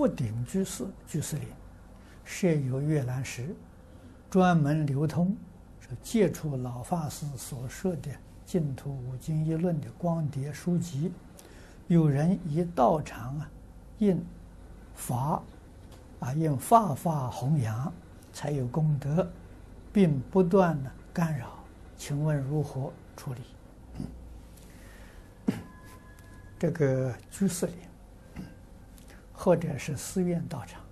福鼎居士居士林设有阅览室，专门流通是接触老法师所说的净土五经一论的光碟书籍。有人一道场啊印法啊印法法弘扬，才有功德，并不断的干扰，请问如何处理？这个居士林，或者是寺院道场，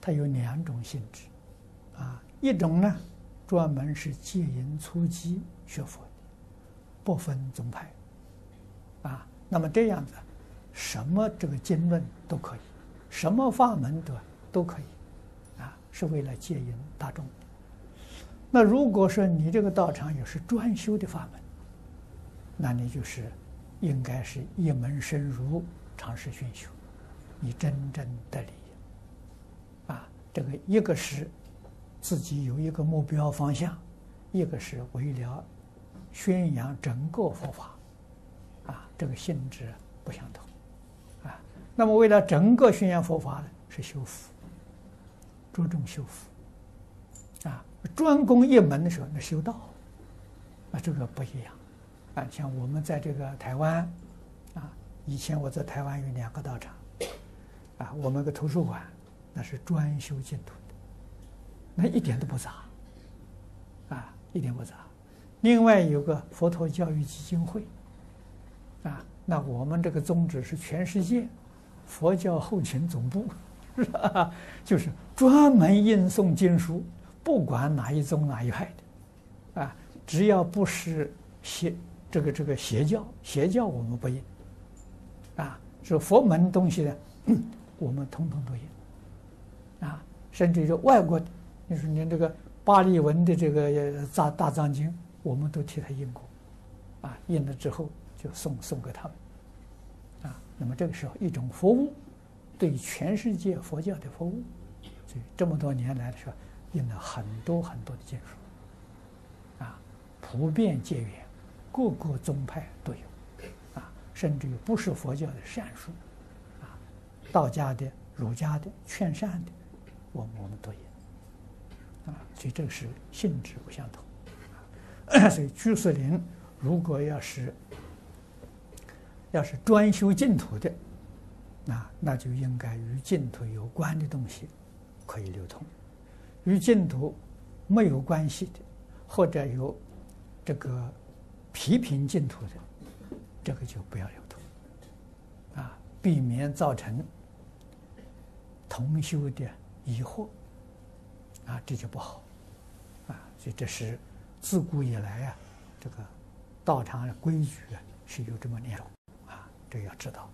它有两种性质，啊，一种呢，专门是戒淫初机学佛的，不分宗派，啊，那么这样子，什么这个经论都可以，什么法门都都可以，啊，是为了戒淫大众。那如果说你这个道场也是专修的法门，那你就是。应该是一门深入，长时熏修，你真正得利益。啊，这个一个是自己有一个目标方向，一个是为了宣扬整个佛法，啊，这个性质不相同。啊，那么为了整个宣扬佛法呢，是修福，着重修福。啊，专攻一门的时候，那修道，啊，这个不一样。啊，像我们在这个台湾，啊，以前我在台湾有两个道场，啊，我们个图书馆那是专修净土的，那一点都不杂，啊，一点不杂。另外有个佛陀教育基金会，啊，那我们这个宗旨是全世界佛教后勤总部，是吧？就是专门印诵经书，不管哪一宗哪一派的，啊，只要不是邪。这个这个邪教，邪教我们不印，啊，是佛门东西呢，我们通通都印，啊，甚至于外国，你说连这个巴利文的这个大大藏经，我们都替他印过，啊，印了之后就送送给他们，啊，那么这个时候一种服务，对全世界佛教的服务，所以这么多年来的时候，印了很多很多的经书，啊，普遍结缘。各个宗派都有，甚至于不是佛教的善书，啊，道家的、儒家的、劝善的，我们我们都有，啊，所以这个是性质不相同，啊，所以居士林如果要是要是专修净土的，那那就应该与净土有关的东西可以流通，与净土没有关系的，或者有这个。批评净土的，这个就不要流通，啊，避免造成同修的疑惑，啊，这就不好，啊，所以这是自古以来啊，这个道场的规矩啊是有这么两种，啊，这要知道。